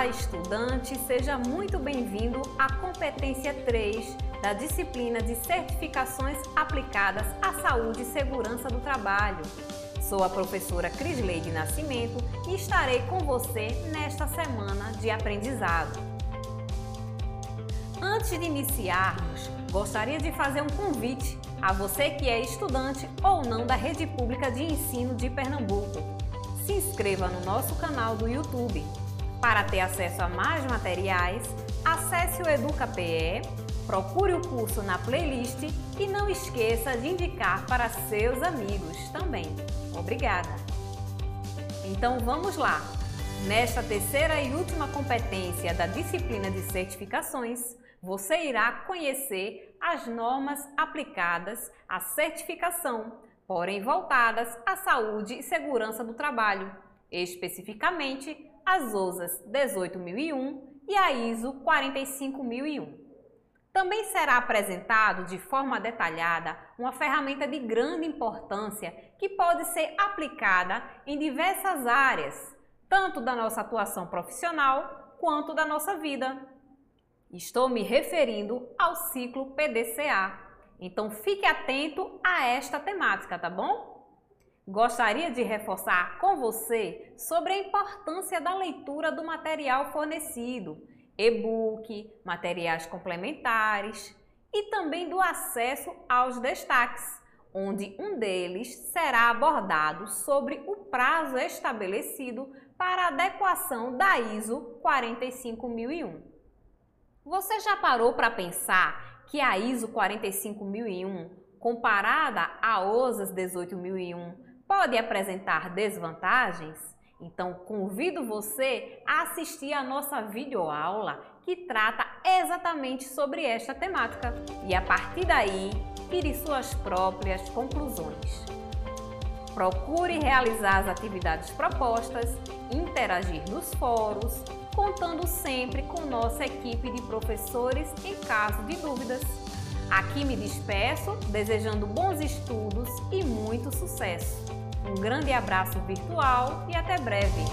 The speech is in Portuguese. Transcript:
Olá, estudante, seja muito bem-vindo à competência 3 da disciplina de certificações aplicadas à saúde e segurança do trabalho. Sou a professora Crisleide Nascimento e estarei com você nesta semana de aprendizado. Antes de iniciarmos, gostaria de fazer um convite a você que é estudante ou não da Rede Pública de Ensino de Pernambuco. Se inscreva no nosso canal do YouTube. Para ter acesso a mais materiais, acesse o EducaPE, procure o curso na playlist e não esqueça de indicar para seus amigos também. Obrigada! Então vamos lá! Nesta terceira e última competência da disciplina de certificações, você irá conhecer as normas aplicadas à certificação, porém voltadas à saúde e segurança do trabalho, especificamente as OSAS 18001 e a ISO 45001. Também será apresentado de forma detalhada uma ferramenta de grande importância que pode ser aplicada em diversas áreas, tanto da nossa atuação profissional quanto da nossa vida. Estou me referindo ao ciclo PDCA. Então fique atento a esta temática, tá bom? Gostaria de reforçar com você sobre a importância da leitura do material fornecido, e-book, materiais complementares e também do acesso aos destaques, onde um deles será abordado sobre o prazo estabelecido para adequação da ISO 45001. Você já parou para pensar que a ISO 45001, comparada à OSAS 18001, pode apresentar desvantagens? Então, convido você a assistir a nossa videoaula que trata exatamente sobre esta temática e a partir daí tire suas próprias conclusões. Procure realizar as atividades propostas, interagir nos fóruns, contando sempre com nossa equipe de professores em caso de dúvidas. Aqui me despeço, desejando bons estudos e muito sucesso. Um grande abraço virtual e até breve!